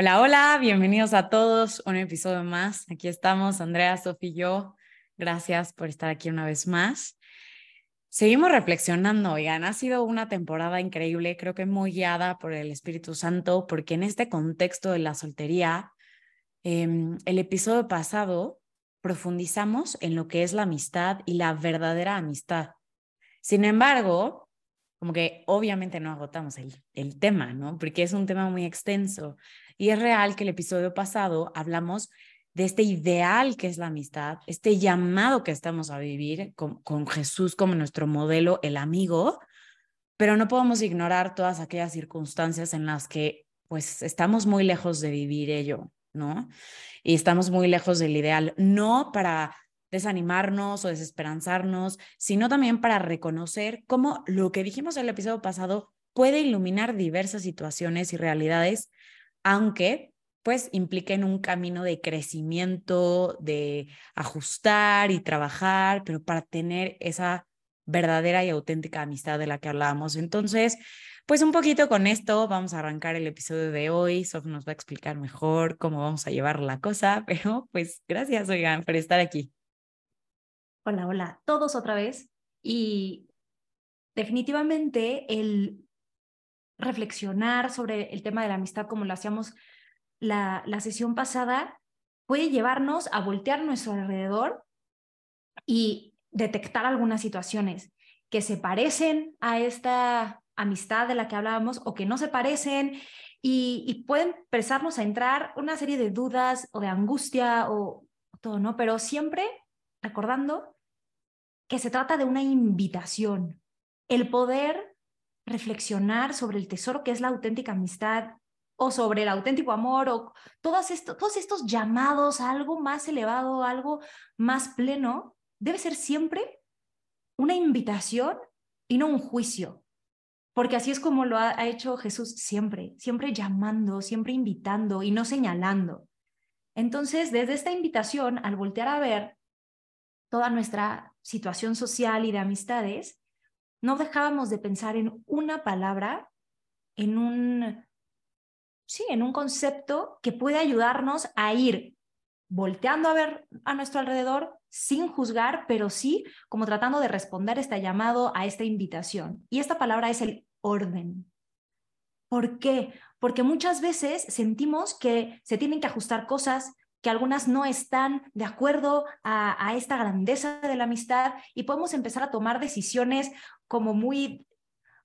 Hola, hola, bienvenidos a todos, un episodio más. Aquí estamos, Andrea, Sofía y yo. Gracias por estar aquí una vez más. Seguimos reflexionando, oigan, ha sido una temporada increíble, creo que muy guiada por el Espíritu Santo, porque en este contexto de la soltería, em, el episodio pasado profundizamos en lo que es la amistad y la verdadera amistad. Sin embargo, como que obviamente no agotamos el, el tema, ¿no? Porque es un tema muy extenso. Y es real que el episodio pasado hablamos de este ideal que es la amistad, este llamado que estamos a vivir con, con Jesús como nuestro modelo, el amigo, pero no podemos ignorar todas aquellas circunstancias en las que pues estamos muy lejos de vivir ello, ¿no? Y estamos muy lejos del ideal, no para desanimarnos o desesperanzarnos, sino también para reconocer cómo lo que dijimos en el episodio pasado puede iluminar diversas situaciones y realidades, aunque pues impliquen un camino de crecimiento, de ajustar y trabajar, pero para tener esa verdadera y auténtica amistad de la que hablábamos. Entonces, pues un poquito con esto vamos a arrancar el episodio de hoy. Sof nos va a explicar mejor cómo vamos a llevar la cosa, pero pues gracias, oigan, por estar aquí. Hola, hola, todos otra vez. Y definitivamente el reflexionar sobre el tema de la amistad como lo hacíamos la, la sesión pasada puede llevarnos a voltear nuestro alrededor y detectar algunas situaciones que se parecen a esta amistad de la que hablábamos o que no se parecen y, y pueden empezarnos a entrar una serie de dudas o de angustia o todo, ¿no? Pero siempre recordando que se trata de una invitación, el poder reflexionar sobre el tesoro que es la auténtica amistad o sobre el auténtico amor o todos estos, todos estos llamados a algo más elevado, algo más pleno, debe ser siempre una invitación y no un juicio. Porque así es como lo ha, hecho Jesús siempre, siempre llamando, siempre invitando y no señalando. Entonces, desde esta invitación, al voltear a ver toda nuestra situación social y de amistades, no dejábamos de pensar en una palabra, en un, sí, en un concepto que puede ayudarnos a ir volteando a ver a nuestro alrededor sin juzgar, pero sí como tratando de responder este llamado, a esta invitación. Y esta palabra es el orden. ¿Por qué? Porque muchas veces sentimos que se tienen que ajustar cosas, que algunas no están de acuerdo a, esta grandeza de la amistad y podemos empezar a tomar decisiones como muy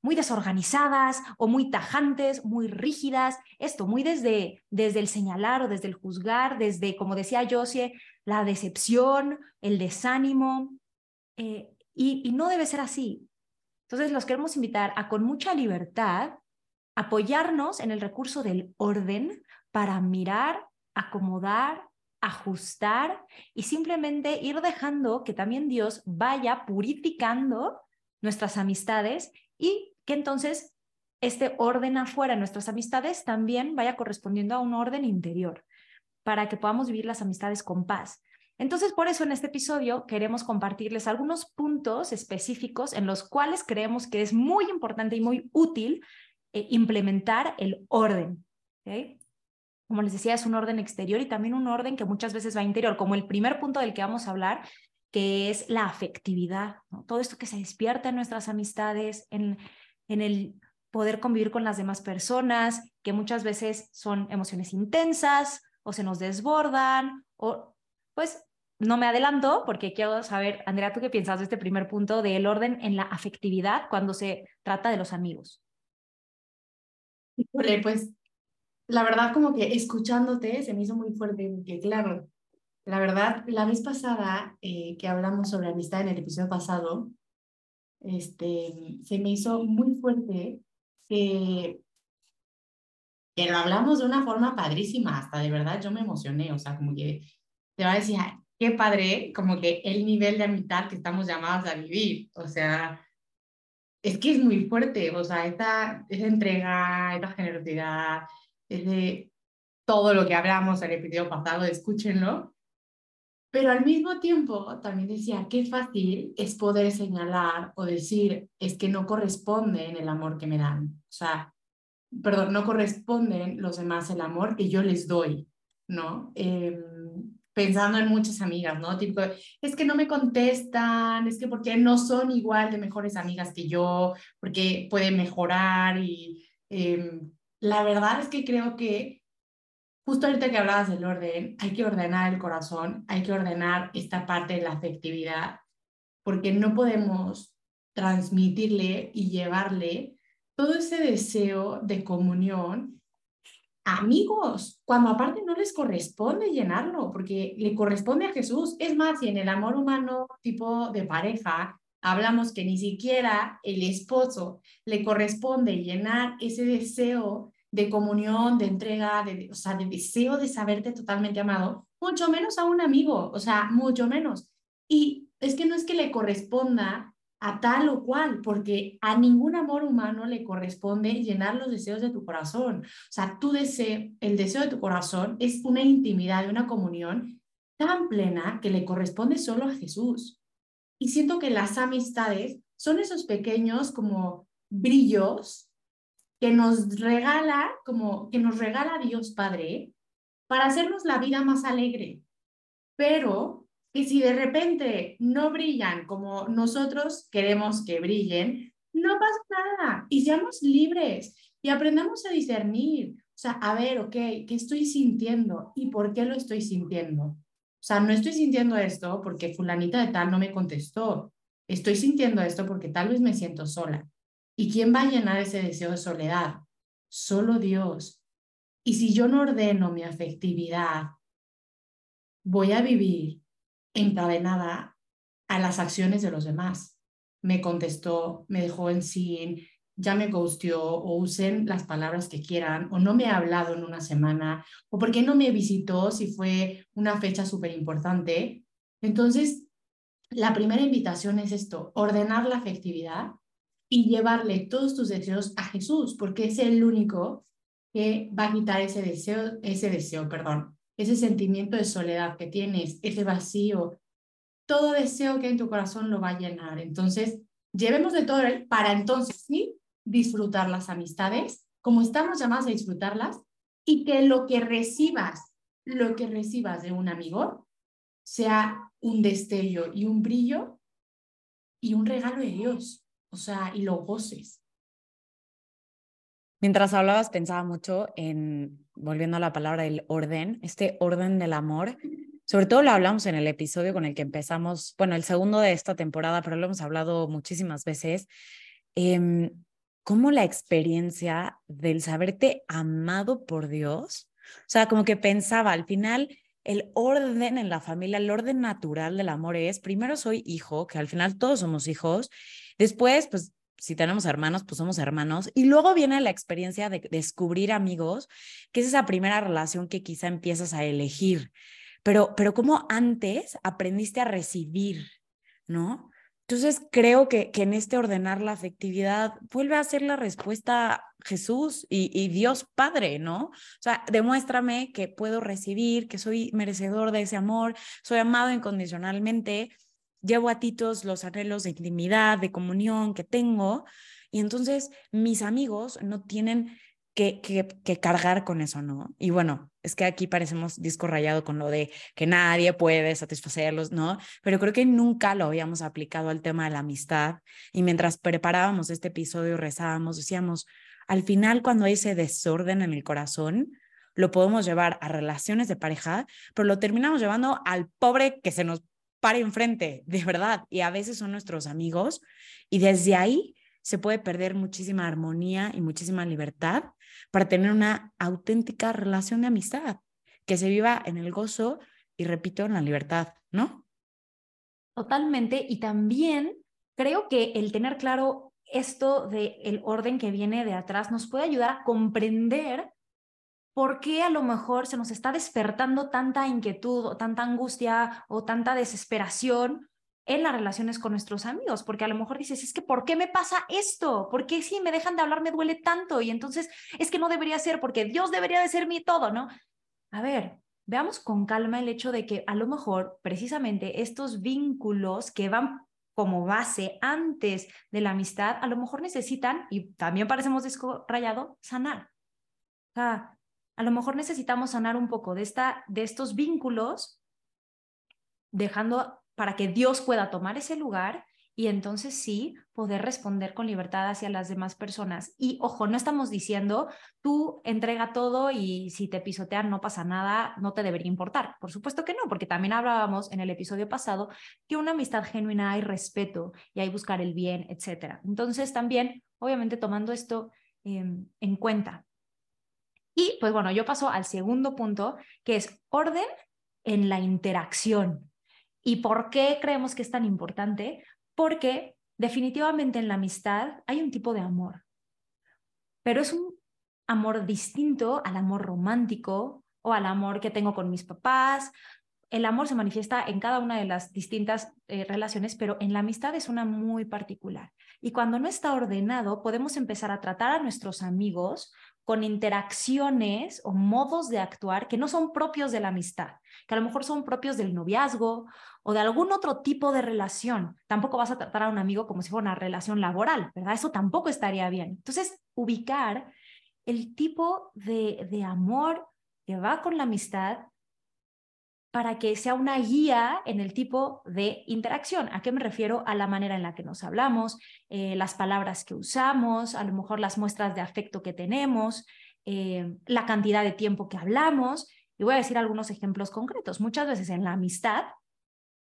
muy desorganizadas o muy tajantes, muy rígidas, esto muy desde, desde el señalar o desde el juzgar, desde, como decía Josie, la decepción, el desánimo, eh, y, y no debe ser así. Entonces los queremos invitar a con mucha libertad apoyarnos en el recurso del orden para mirar acomodar, ajustar y simplemente ir dejando que también Dios vaya purificando nuestras amistades y que entonces este orden afuera, nuestras amistades, también vaya correspondiendo a un orden interior para que podamos vivir las amistades con paz. Entonces, por eso en este episodio queremos compartirles algunos puntos específicos en los cuales creemos que es muy importante y muy útil eh, implementar el orden. como les decía, es un orden exterior y también un orden que muchas veces va interior, como el primer punto del que vamos a hablar, que es la afectividad, todo esto que se despierta en nuestras amistades, en, en el poder convivir con las demás personas, que muchas veces son emociones intensas o se nos desbordan, o pues no me adelanto porque quiero saber, Andrea, ¿tú qué piensas de este primer punto del orden en la afectividad cuando se trata de los amigos? pues la verdad como que escuchándote se me hizo muy fuerte, que claro, la verdad, la vez pasada eh, que hablamos sobre amistad en el episodio pasado, este, se me hizo muy fuerte que, que lo hablamos de una forma padrísima, hasta de verdad yo me emocioné, o sea, como que te va a decir, qué padre, como que el nivel de amistad que estamos llamados a vivir, o sea, es que es muy fuerte, o sea, esta, esa entrega, esta generosidad, es de todo lo que hablamos en el episodio pasado, escúchenlo, pero al mismo tiempo también decía, qué fácil es poder señalar o decir, es que no corresponden el amor que me dan. O sea, perdón, no corresponden los demás el amor que yo les doy, ¿no? Em, pensando en muchas amigas, ¿no? Tipo, es que no me contestan, es que porque no son igual de mejores amigas que yo, porque pueden mejorar y em, la verdad es que creo que justo ahorita que hablabas del orden, hay que ordenar el corazón, hay que ordenar esta parte de la afectividad, porque no podemos transmitirle y llevarle todo ese deseo de comunión a amigos, cuando aparte no les corresponde llenarlo, porque le corresponde a Jesús. Es más, si en el amor humano tipo de pareja hablamos que ni siquiera el esposo le corresponde llenar ese deseo de comunión, de entrega, de, o sea, de deseo de saberte totalmente amado, mucho menos a un amigo, o sea, mucho menos. Y es que no es que le corresponda a tal o cual, porque a ningún amor humano le corresponde llenar los deseos de tu corazón. O sea, tu deseo, el deseo de tu corazón es una intimidad, una comunión tan plena que le corresponde solo a Jesús. Y siento que las amistades son esos pequeños como brillos que nos regala, como que nos regala Dios Padre, para hacernos la vida más alegre. Pero que si de repente no brillan como nosotros queremos que brillen, no pasa nada y seamos libres y aprendamos a discernir. O sea, a ver, ok, ¿qué estoy sintiendo y por qué lo estoy sintiendo? O sea, no estoy sintiendo esto porque fulanita de tal no me contestó. Estoy sintiendo esto porque tal vez me siento sola. ¿Y quién va a llenar ese deseo de soledad? Solo Dios. Y si yo no ordeno mi afectividad, voy a vivir encadenada a las acciones de los demás. Me contestó, me dejó en sin, ya me gustió o usen las palabras que quieran o no me ha hablado en una semana o por qué no me visitó si fue una fecha súper importante. Entonces, la primera invitación es esto, ordenar la afectividad y llevarle todos tus deseos a Jesús, porque es el único que va a quitar ese deseo, ese deseo, perdón, ese sentimiento de soledad que tienes, ese vacío, todo deseo que hay en tu corazón lo va a llenar. Entonces, llevemos de todo para entonces disfrutar las amistades, como estamos llamados a disfrutarlas, y que lo que recibas, lo que recibas de un amigo, sea un destello y un brillo y un regalo de Dios o sea, y lo goces. Mientras hablabas, pensaba mucho en, volviendo a la palabra del orden, este orden del amor. Sobre todo lo hablamos en el episodio con el que empezamos, bueno, el segundo de esta temporada, pero lo hemos hablado muchísimas veces. Eh, cómo la experiencia del saberte amado por Dios, o sea, como que pensaba al final, el orden en la familia, el orden natural del amor es, primero soy hijo, que al final todos somos hijos, Después, pues si tenemos hermanos, pues somos hermanos. Y luego viene la experiencia de descubrir amigos, que es esa primera relación que quizá empiezas a elegir. Pero, pero como antes aprendiste a recibir, ¿no? Entonces creo que, que en este ordenar la afectividad vuelve a ser la respuesta Jesús y, y, Dios Padre, ¿no? O sea, demuéstrame que puedo recibir, que soy merecedor de ese amor, soy amado incondicionalmente llevo a ti todos los anhelos de intimidad, de comunión que tengo, y entonces mis amigos no tienen que, que, cargar con eso, ¿no? Y bueno, es que aquí parecemos disco rayado con lo de que nadie puede satisfacerlos, ¿no? Pero creo que nunca lo habíamos aplicado al tema de la amistad. Y mientras preparábamos este episodio, rezábamos, decíamos, al final cuando hay ese desorden en el corazón, lo podemos llevar a relaciones de pareja, pero lo terminamos llevando al pobre que se nos para enfrente, de verdad, y a veces son nuestros amigos, y desde ahí se puede perder muchísima armonía y muchísima libertad para tener una auténtica relación de amistad, que se viva en el gozo y, repito, en la libertad, ¿no? Totalmente, y también creo que el tener claro esto del el orden que viene de atrás nos puede ayudar a comprender por qué a lo mejor se nos está despertando tanta inquietud o tanta angustia o tanta desesperación en las relaciones con nuestros amigos, porque a lo mejor dices, es que ¿por qué me pasa esto? ¿Por qué si me dejan de hablar me duele tanto? Y entonces es que no debería ser porque Dios debería de ser mi todo, ¿no? A ver, veamos con calma el hecho de que a lo mejor precisamente estos vínculos que van como base antes de la amistad, a lo mejor necesitan, y también parecemos disco rayado, sanar. A lo mejor necesitamos sanar un poco de, esta, de estos vínculos, dejando para que Dios pueda tomar ese lugar y entonces sí poder responder con libertad hacia las demás personas. Y ojo, no estamos diciendo tú entrega todo y si te pisotean no pasa nada, no te debería importar. Por supuesto que no, porque también hablábamos en el episodio pasado que una amistad genuina hay respeto y hay buscar el bien, etc. Entonces también, obviamente tomando esto em, en cuenta. Y pues bueno, yo paso al segundo punto, que es orden en la interacción. ¿Y por qué creemos que es tan importante? Porque definitivamente en la amistad hay un tipo de amor, pero es un amor distinto al amor romántico o al amor que tengo con mis papás. El amor se manifiesta en cada una de las distintas eh, relaciones, pero en la amistad es una muy particular. Y cuando no está ordenado, podemos empezar a tratar a nuestros amigos con interacciones o modos de actuar que no son propios de la amistad, que a lo mejor son propios del noviazgo o de algún otro tipo de relación. Tampoco vas a tratar a un amigo como si fuera una relación laboral, ¿verdad? Eso tampoco estaría bien. Entonces, ubicar el tipo de, de amor que va con la amistad para que sea una guía en el tipo de interacción. ¿A qué me refiero? A la manera en la que nos hablamos, eh, las palabras que usamos, a lo mejor las muestras de afecto que tenemos, eh, la cantidad de tiempo que hablamos. Y voy a decir algunos ejemplos concretos. Muchas veces en la amistad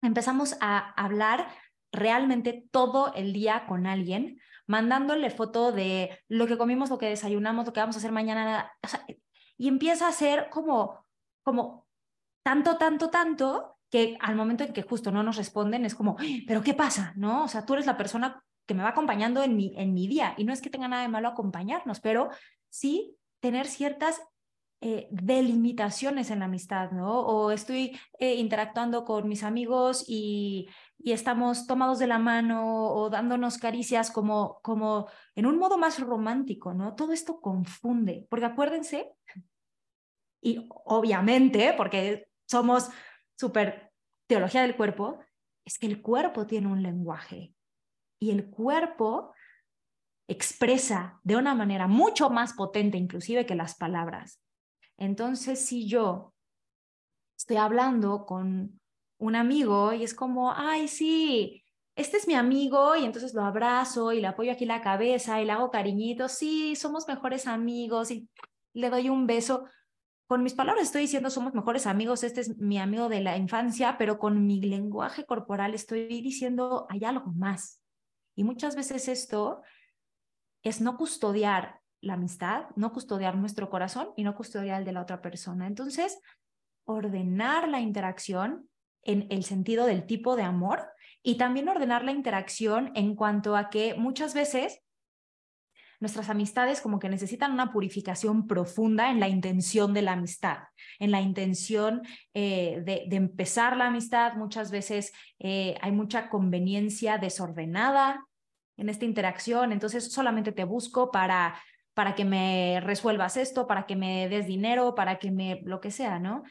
empezamos a hablar realmente todo el día con alguien, mandándole foto de lo que comimos, lo que desayunamos, lo que vamos a hacer mañana. y empieza a ser como, como tanto, tanto, tanto, que al momento en que justo no nos responden es como, pero ¿qué pasa? ¿No? O sea, tú eres la persona que me va acompañando en mi, en mi día y no es que tenga nada de malo acompañarnos, pero sí tener ciertas eh, delimitaciones en la amistad, ¿no? O estoy eh, interactuando con mis amigos y, y, estamos tomados de la mano o dándonos caricias como, como en un modo más romántico, ¿no? Todo esto confunde, porque acuérdense, y obviamente, porque somos súper teología del cuerpo, es que el cuerpo tiene un lenguaje y el cuerpo expresa de una manera mucho más potente inclusive que las palabras. Entonces, si yo estoy hablando con un amigo y es como, ay, sí, este es mi amigo y entonces lo abrazo y le apoyo aquí la cabeza y le hago cariñitos, sí, somos mejores amigos y le doy un beso, con mis palabras estoy diciendo somos mejores amigos, este es mi amigo de la infancia, pero con mi lenguaje corporal estoy diciendo hay algo más. Y muchas veces esto es no custodiar la amistad, no custodiar nuestro corazón y no custodiar el de la otra persona. Entonces, ordenar la interacción en el sentido del tipo de amor y también ordenar la interacción en cuanto a que muchas veces nuestras amistades como que necesitan una purificación profunda en la intención de la amistad, en la intención eh, de, empezar la amistad. Muchas veces eh, hay mucha conveniencia desordenada en esta interacción, entonces solamente te busco para para que me resuelvas esto, para que me des dinero, para que me lo que sea, ¿no?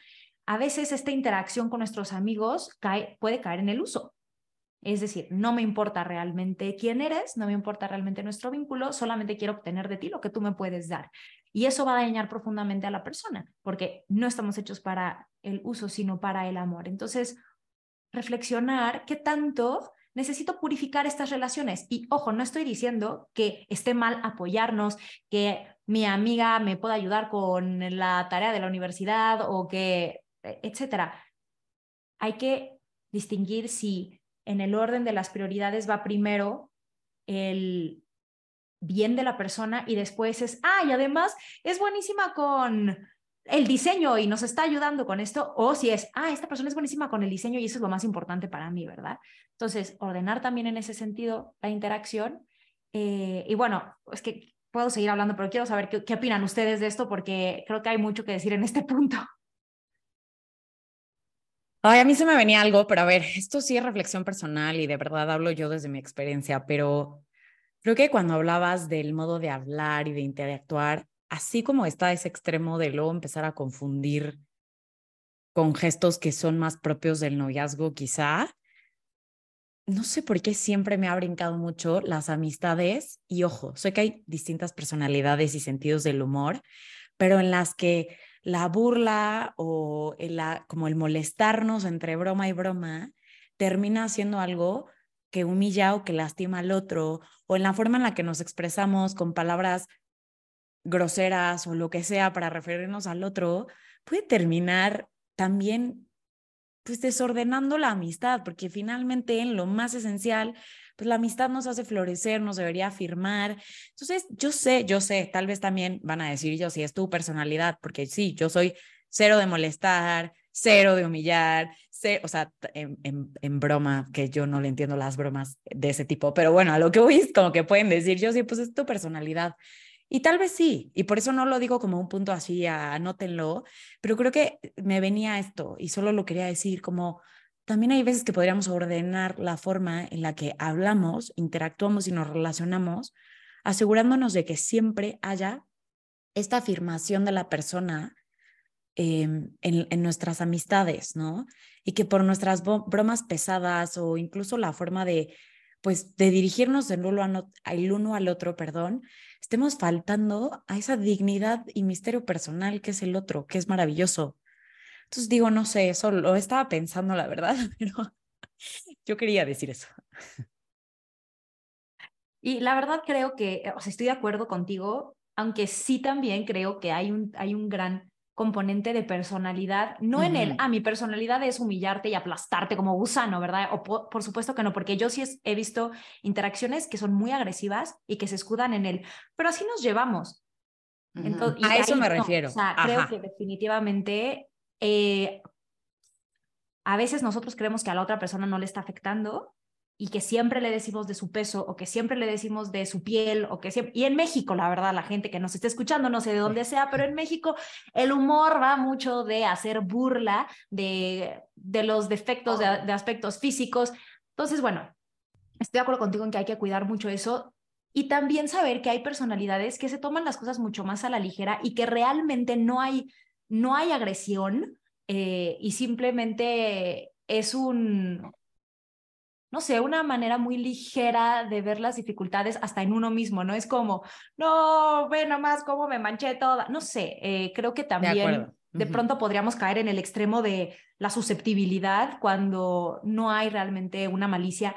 A veces esta interacción con nuestros amigos cae, puede caer en el uso. Es decir, no me importa realmente quién eres, no me importa realmente nuestro vínculo, solamente quiero obtener de ti lo que tú me puedes dar. Y eso va a dañar profundamente a la persona, porque no estamos hechos para el uso, sino para el amor. Entonces, reflexionar qué tanto necesito purificar estas relaciones. Y ojo, no estoy diciendo que esté mal apoyarnos, que mi amiga me pueda ayudar con la tarea de la universidad o que, e, etcétera. Hay que distinguir si en el orden de las prioridades va primero el bien de la persona y después es, ah, y además es buenísima con, el diseño y nos está ayudando con esto, o si es, ah, esta persona es buenísima con el diseño y eso es lo más importante para mí, ¿verdad? Entonces, ordenar también en ese sentido la interacción. Eh, y bueno, es que puedo seguir hablando, pero quiero saber qué, qué opinan ustedes de esto porque creo que hay mucho que decir en este punto. Ay, a mí se me venía algo, pero a ver, esto sí es reflexión personal y de verdad hablo yo desde mi experiencia, pero creo que cuando hablabas del modo de hablar y de interactuar, así como está ese extremo de luego empezar a confundir con gestos que son más propios del noviazgo, quizá, no sé por qué siempre me ha brincado mucho las amistades y ojo, sé que hay distintas personalidades y sentidos del humor, pero en las que la burla o el, como el molestarnos entre broma y broma termina siendo algo que humilla o que lastima al otro, o en la forma en la que nos expresamos con palabras groseras o lo que sea para referirnos al otro, puede terminar también pues desordenando la amistad, porque finalmente en lo más esencial, pues la amistad nos hace florecer, nos debería afirmar. Entonces, yo sé, yo sé, tal vez también van a decir yo si es tu personalidad, porque sí, yo soy cero de molestar, cero de humillar, o sea, en, en, broma, que yo no le entiendo las bromas de ese tipo, pero bueno, a lo que voy es como que pueden decir, yo sí, pues es tu personalidad. Y tal vez sí, y por eso no lo digo como un punto así, anótenlo, pero creo que me venía esto y solo lo quería decir como también hay veces que podríamos ordenar la forma en la que hablamos, interactuamos y nos relacionamos, asegurándonos de que siempre haya esta afirmación de la persona em, en, en, nuestras amistades, ¿no? Y que por nuestras bromas pesadas o incluso la forma de pues de dirigirnos del uno, al uno al otro, perdón, estemos faltando a esa dignidad y misterio personal que es el otro, que es maravilloso. Entonces digo, no sé, eso lo estaba pensando, la verdad, pero yo quería decir eso. Y la verdad creo que, o sea, estoy de acuerdo contigo, aunque sí también creo que hay un, hay un gran componente de personalidad, no en el, ah, mi personalidad es humillarte y aplastarte como gusano, ¿verdad? O por, supuesto que no, porque yo sí he visto interacciones que son muy agresivas y que se escudan en él, pero así nos llevamos. Entonces, a eso me refiero. O sea, creo que definitivamente eh, a veces nosotros creemos que a la otra persona no le está afectando y que siempre le decimos de su peso o que siempre le decimos de su piel o que siempre... Y en México, la verdad, la gente que nos está escuchando, no sé de dónde sea, pero en México el humor va mucho de hacer burla de, de los defectos de, aspectos físicos. Entonces, bueno, estoy de acuerdo contigo en que hay que cuidar mucho eso y también saber que hay personalidades que se toman las cosas mucho más a la ligera y que realmente no hay, no hay agresión eh, y simplemente es un, no sé, una manera muy ligera de ver las dificultades hasta en uno mismo, ¿no? Es como, no, ve nomás cómo me manché toda, no sé, eh, creo que también de, pronto podríamos caer en el extremo de la susceptibilidad cuando no hay realmente una malicia.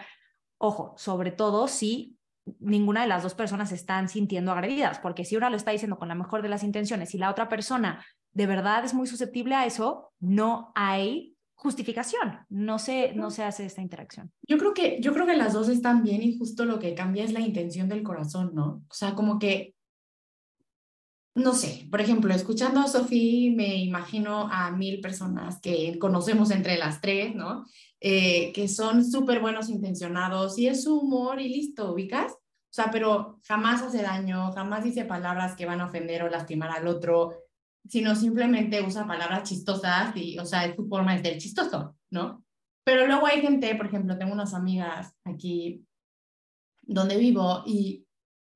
Ojo, sobre todo si ninguna de las dos personas están sintiendo agredidas, porque si una lo está diciendo con la mejor de las intenciones y la otra persona de verdad es muy susceptible a eso, no hay justificación, no se, no se hace esta interacción. Yo creo, que, yo creo que las dos están bien y justo lo que cambia es la intención del corazón, ¿no? O sea, como que, no sé, por ejemplo, escuchando a Sofía me imagino a mil personas que conocemos entre las tres, ¿no? Eh, que son súper buenos intencionados y es su humor y listo, ¿ubicas? O sea, pero jamás hace daño, jamás dice palabras que van a ofender o lastimar al otro, sino simplemente usa palabras chistosas y, o sea, es su forma de ser chistoso, ¿no? Pero luego hay gente, por ejemplo, tengo unas amigas aquí donde vivo y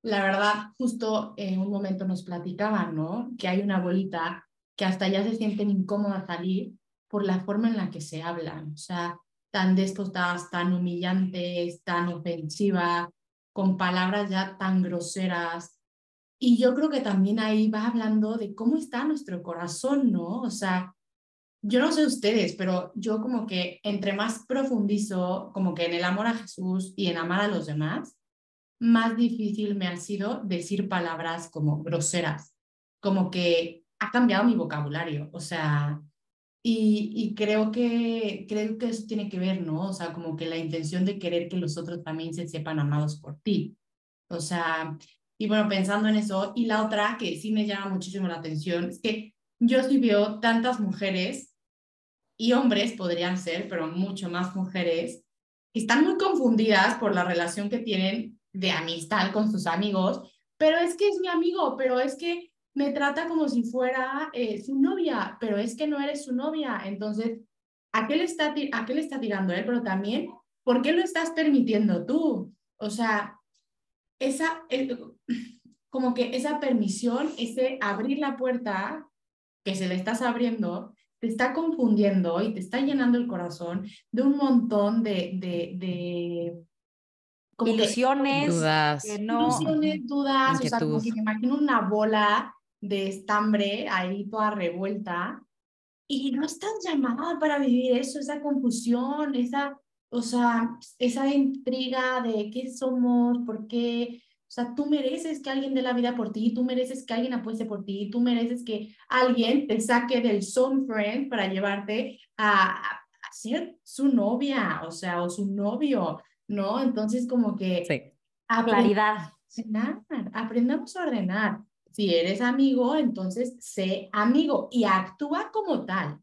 la verdad, justo en un momento nos platicaban, ¿no? Que hay una abuelita que hasta ya se sienten incómodas salir por la forma en la que se hablan, o sea, tan despotadas, tan humillantes, tan ofensivas, con palabras ya tan groseras, y yo creo que también ahí va hablando de cómo está nuestro corazón, ¿no? O sea, yo no sé ustedes, pero yo como que entre más profundizo como que en el amor a Jesús y en amar a los demás, más difícil me ha sido decir palabras como groseras, como que ha cambiado mi vocabulario, o sea, y, y, creo, que, creo que eso tiene que ver, ¿no? O sea, como que la intención de querer que los otros también se sepan amados por ti. O sea, y bueno, pensando en eso, y la otra que sí me llama muchísimo la atención es que yo sí veo tantas mujeres y hombres podrían ser, pero mucho más mujeres, que están muy confundidas por la relación que tienen de amistad con sus amigos, pero es que es mi amigo, pero es que me trata como si fuera eh, su novia, pero es que no eres su novia. Entonces, ¿a qué, le está, ¿a qué le está tirando él? Pero también, ¿por qué lo estás permitiendo tú? O sea, esa, como que esa permisión, ese abrir la puerta que se le estás abriendo, te está confundiendo y te está llenando el corazón de un montón de, de, de ilusiones, dudas, ilusiones, dudas, o sea, como que me imagino una bola de estambre ahí toda revuelta y no estás llamada para vivir eso, esa confusión, esa, o sea, esa intriga de qué somos, por qué, o sea, tú mereces que alguien dé la vida por ti, tú mereces que alguien apueste por ti, tú mereces que alguien te saque del son friend para llevarte a, a, ser su novia, o sea, o su novio, ¿no? Entonces, como que... Sí. Claridad. aprendamos a ordenar. Si eres amigo, entonces sé amigo y actúa como tal.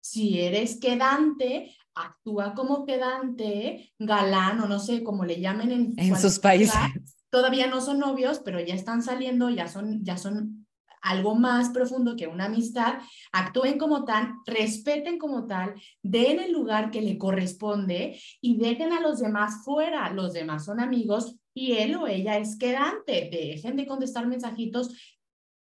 Si eres quedante, actúa como quedante, galán o no sé cómo le llamen en, en sus países. Todavía no son novios, pero ya están saliendo, ya son, ya son algo más profundo que una amistad, actúen como tal, respeten como tal, den el lugar que le corresponde y dejen a los demás fuera. Los demás son amigos y él o ella es quedante. Dejen de contestar mensajitos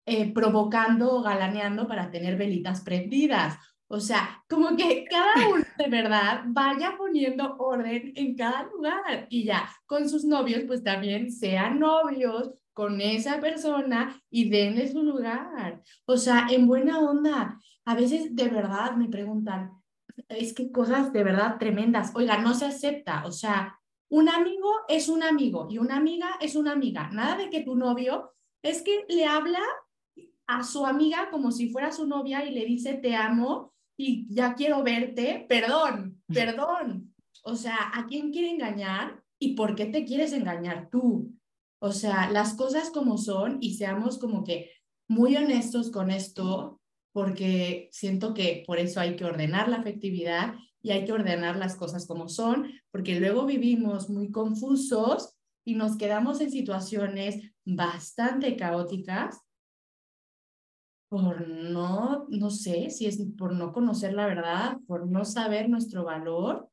eh, provocando o galaneando para tener velitas prendidas. O sea, como que cada uno de verdad vaya poniendo orden en cada lugar y ya con sus novios, pues también sean novios con esa persona y denle su lugar. O sea, en buena onda. A veces de verdad me preguntan, es que cosas de verdad tremendas. Oiga, no se acepta. O sea, un amigo es un amigo y una amiga es una amiga. Nada de que tu novio es que le habla a su amiga como si fuera su novia y le dice te amo y ya quiero verte. Perdón, perdón. O sea, ¿a quién quiere engañar y por qué te quieres engañar tú? O sea, las cosas como son y seamos como que muy honestos con esto, porque siento que por eso hay que ordenar la afectividad y hay que ordenar las cosas como son, porque luego vivimos muy confusos y nos quedamos en situaciones bastante caóticas por no, no sé si es por no conocer la verdad, por no saber nuestro valor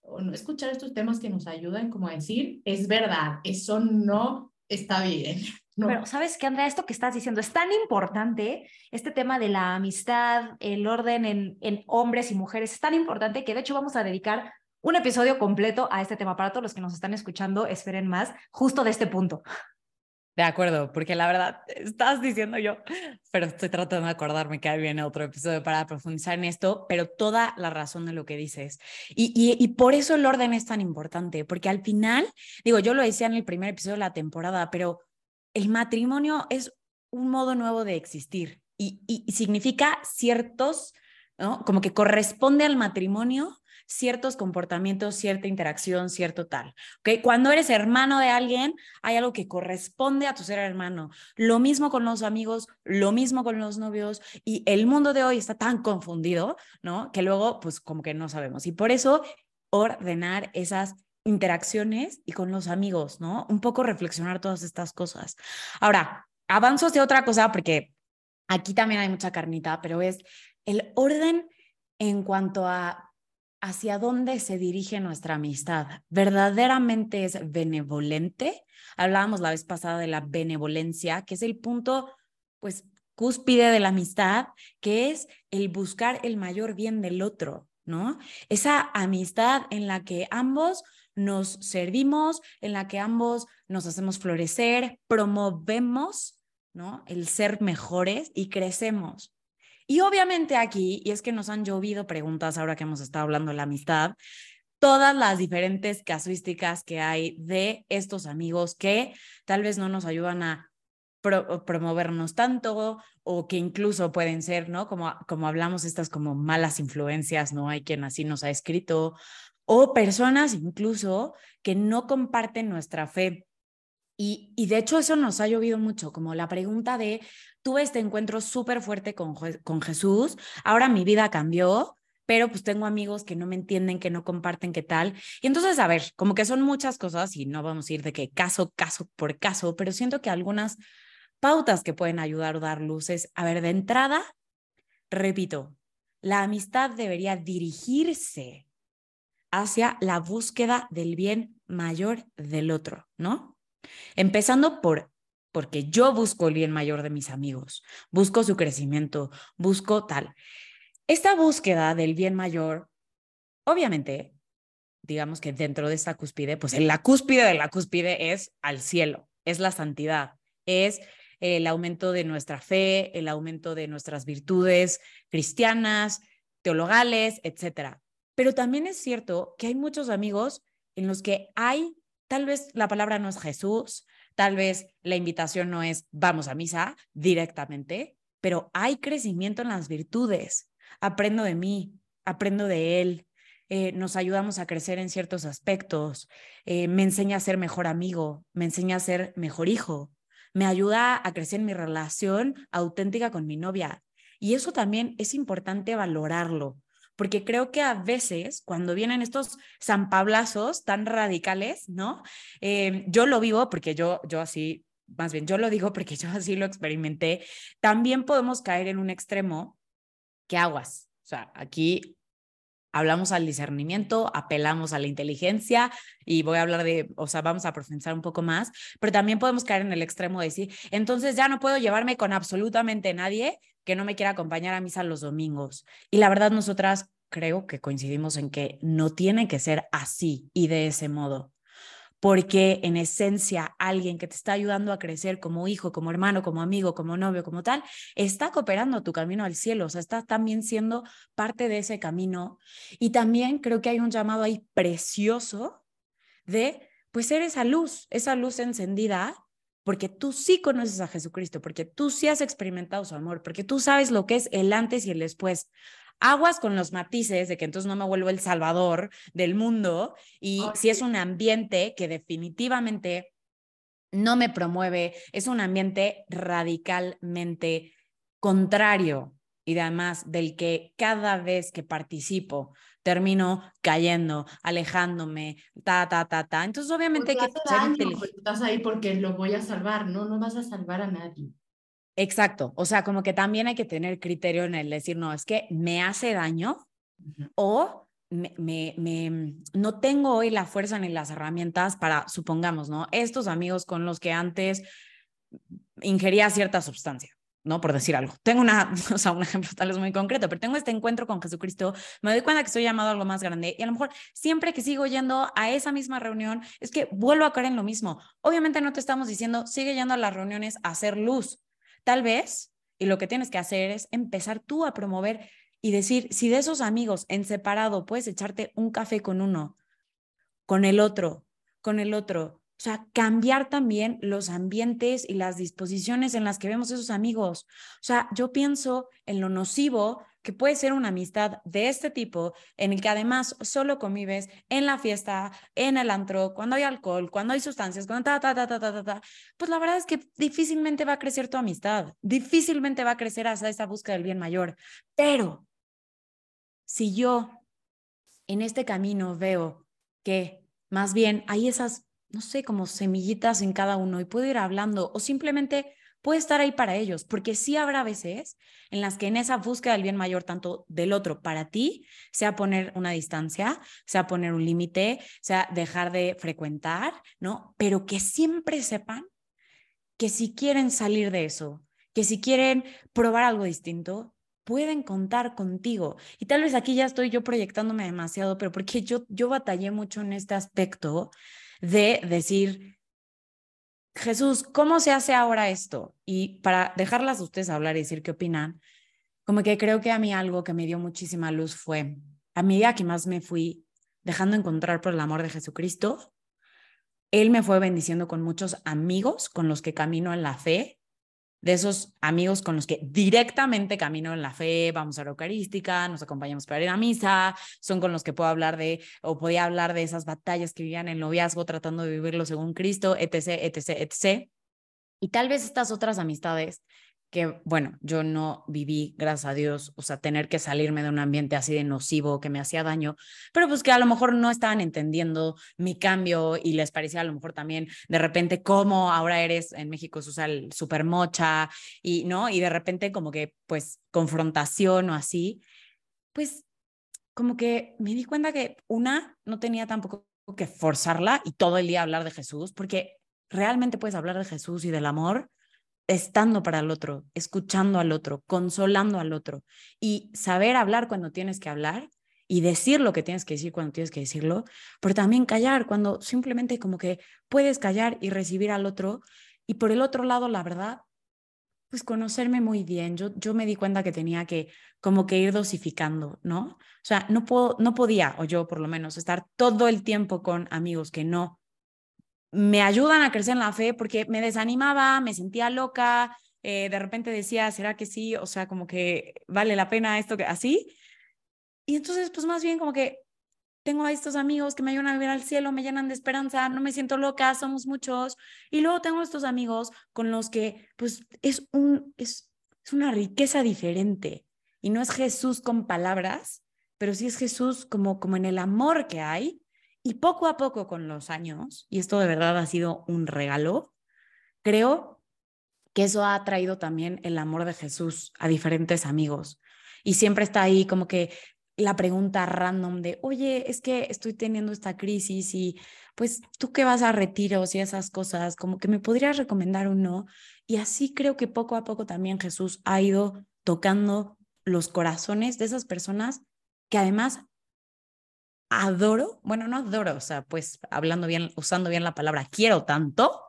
o no escuchar estos temas que nos ayudan como a decir, es verdad, eso no está bien. Pero, ¿sabes qué, Andrea? Esto que estás diciendo es tan importante, este tema de la amistad, el orden en, en hombres y mujeres, es tan importante que de hecho vamos a dedicar un episodio completo a este tema. Para todos los que nos están escuchando, esperen más justo de este punto. De acuerdo, porque la verdad, estás diciendo yo, pero estoy tratando de acordarme que viene otro episodio para profundizar en esto, pero toda la razón de lo que dices. Y, y, y, por eso el orden es tan importante, porque al final, digo, yo lo decía en el primer episodio de la temporada, pero el matrimonio es un modo nuevo de existir y, y significa ciertos, ¿no? Como que corresponde al matrimonio ciertos comportamientos, cierta interacción, cierto tal. ¿okay? Cuando eres hermano de alguien, hay algo que corresponde a tu ser hermano. Lo mismo con los amigos, lo mismo con los novios y el mundo de hoy está tan confundido, ¿no? Que luego, pues como que no sabemos. Y por eso, ordenar esas interacciones y con los amigos, ¿no? Un poco reflexionar todas estas cosas. Ahora, avanzo hacia otra cosa porque aquí también hay mucha carnita, pero es el orden en cuanto a hacia dónde se dirige nuestra amistad. ¿Verdaderamente es benevolente? Hablábamos la vez pasada de la benevolencia, que es el punto, pues, cúspide de la amistad, que es el buscar el mayor bien del otro, ¿no? Esa amistad en la que ambos nos servimos, en la que ambos nos hacemos florecer, promovemos, ¿no? El ser mejores y crecemos. Y obviamente aquí, y es que nos han llovido preguntas ahora que hemos estado hablando de la amistad, todas las diferentes casuísticas que hay de estos amigos que tal vez no nos ayudan a promovernos tanto o que incluso pueden ser, ¿no? Como, como hablamos, estas como malas influencias, ¿no? Hay quien así nos ha escrito, o personas incluso que no comparten nuestra fe Y, de hecho eso nos ha llovido mucho, como la pregunta de, tuve este encuentro súper fuerte con, con Jesús, ahora mi vida cambió, pero pues tengo amigos que no me entienden, que no comparten qué tal. Y entonces, a ver, como que son muchas cosas y no vamos a ir de que caso, caso por caso, pero siento que algunas pautas que pueden ayudar o dar luces, a ver, de entrada, repito, la amistad debería dirigirse hacia la búsqueda del bien mayor del otro, ¿no? Empezando por porque yo busco el bien mayor de mis amigos, busco su crecimiento, busco tal. Esta búsqueda del bien mayor, obviamente, digamos que dentro de esta cúspide, pues en la cúspide de la cúspide es al cielo, es la santidad, es el aumento de nuestra fe, el aumento de nuestras virtudes cristianas, teologales, etcétera. Pero también es cierto que hay muchos amigos en los que hay, tal vez la palabra no es Jesús, tal vez la invitación no es vamos a misa directamente, pero hay crecimiento en las virtudes, aprendo de mí, aprendo de él, eh, nos ayudamos a crecer en ciertos aspectos, eh, me enseña a ser mejor amigo, me enseña a ser mejor hijo, me ayuda a crecer mi relación auténtica con mi novia. Y eso también es importante valorarlo, porque creo que a veces cuando vienen estos zampablazos tan radicales, ¿no? Eh, yo lo vivo porque yo, yo así, más bien, yo lo digo porque yo así lo experimenté, también podemos caer en un extremo ¿qué aguas? O sea, aquí hablamos al discernimiento, apelamos a la inteligencia y voy a hablar de, o sea, vamos a profundizar un poco más, pero también podemos caer en el extremo de decir, entonces ya no puedo llevarme con absolutamente nadie que no me quiera acompañar a misa los domingos. Y la verdad, nosotras creo que coincidimos en que no tiene que ser así y de ese modo porque en esencia alguien que te está ayudando a crecer como hijo, como hermano, como amigo, como novio, como tal, está cooperando tu camino al cielo, o sea, está también siendo parte de ese camino. Y también creo que hay un llamado ahí precioso de, pues, ser esa luz, esa luz encendida, porque tú sí conoces a Jesucristo, porque tú sí has experimentado su amor, porque tú sabes lo que es el antes y el después. Aguas con los matices de que entonces no me vuelvo el salvador del mundo y si es un ambiente que definitivamente no me promueve, es un ambiente radicalmente contrario y además del que cada vez que participo termino cayendo, alejándome, ta, ta, ta, ta. Entonces, obviamente que pues, estás ahí porque lo voy a salvar, no, no vas a salvar a nadie. Exacto, o sea, como que también hay que tener criterio en el decir, no, es que me hace daño o me, me, no tengo hoy la fuerza ni las herramientas para, supongamos, ¿no? Estos amigos con los que antes ingería cierta sustancia, ¿no? Por decir algo. Tengo una, o sea, un ejemplo tal vez muy concreto, pero tengo este encuentro con Jesucristo, me doy cuenta que estoy llamado a algo más grande y a lo mejor siempre que sigo yendo a esa misma reunión es que vuelvo a caer en lo mismo. Obviamente no te estamos diciendo, sigue yendo a las reuniones a hacer luz, Tal vez, y lo que tienes que hacer es empezar tú a promover y decir, si de esos amigos en separado puedes echarte un café con uno, con el otro, con el otro, o sea, cambiar también los ambientes y las disposiciones en las que vemos esos amigos. O sea, yo pienso en lo nocivo que puede ser una amistad de este tipo, en el que además solo convives en la fiesta, en el antro, cuando hay alcohol, cuando hay sustancias, cuando ta, ta, ta, ta, ta, ta, pues la verdad es que difícilmente va a crecer tu amistad, difícilmente va a crecer hacia esa búsqueda del bien mayor. Pero si yo en este camino veo que más bien hay esas, no sé, como semillitas en cada uno y puedo ir hablando o simplemente puede estar ahí para ellos, porque sí habrá veces en las que en esa búsqueda del bien mayor, tanto del otro para ti, sea poner una distancia, sea poner un límite, sea dejar de frecuentar, ¿no? Pero que siempre sepan que si quieren salir de eso, que si quieren probar algo distinto, pueden contar contigo. Y tal vez aquí ya estoy yo proyectándome demasiado, pero porque yo, yo batallé mucho en este aspecto de decir, Jesús, ¿cómo se hace ahora esto? Y para dejarlas a ustedes hablar y decir qué opinan, como que creo que a mí algo que me dio muchísima luz fue, a medida que más me fui dejando encontrar por el amor de Jesucristo, Él me fue bendiciendo con muchos amigos con los que camino en la fe de esos amigos con los que directamente camino en la fe, vamos a la Eucarística, nos acompañamos para ir a misa, son con los que puedo hablar de, o podía hablar de esas batallas que vivían en el noviazgo tratando de vivirlo según Cristo, etc., etc., etc. Y tal vez estas otras amistades que, bueno, yo no viví, gracias a Dios, o sea, tener que salirme de un ambiente así de nocivo que me hacía daño, pero pues que a lo mejor no estaban entendiendo mi cambio y les parecía a lo mejor también de repente cómo ahora eres, en México se usa el super mocha y, ¿no? Y de repente como que, pues, confrontación o así, pues, como que me di cuenta que una, no tenía tampoco que forzarla y todo el día hablar de Jesús, porque realmente puedes hablar de Jesús y del amor estando para el otro, escuchando al otro, consolando al otro y saber hablar cuando tienes que hablar y decir lo que tienes que decir cuando tienes que decirlo, pero también callar cuando simplemente como que puedes callar y recibir al otro. Y por el otro lado, la verdad, pues conocerme muy bien. Yo, yo me di cuenta que tenía que como que ir dosificando, ¿no? O sea, no, puedo, no podía, o yo por lo menos, estar todo el tiempo con amigos que no me ayudan a crecer en la fe porque me desanimaba, me sentía loca, eh, de repente decía, ¿será que sí? O sea, como que vale la pena esto que así. Y entonces, pues más bien como que tengo a estos amigos que me ayudan a ver al cielo, me llenan de esperanza, no me siento loca, somos muchos. Y luego tengo estos amigos con los que, pues, es, un, es, es una riqueza diferente. Y no es Jesús con palabras, pero sí es Jesús como, como en el amor que hay y poco a poco con los años, y esto de verdad ha sido un regalo, creo que eso ha traído también el amor de Jesús a diferentes amigos. Y siempre está ahí como que la pregunta random de, oye, es que estoy teniendo esta crisis y pues tú qué vas a retiros y esas cosas, como que me podrías recomendar uno. Y así creo que poco a poco también Jesús ha ido tocando los corazones de esas personas que además adoro, bueno, no adoro, o sea, pues hablando bien, usando bien la palabra, quiero tanto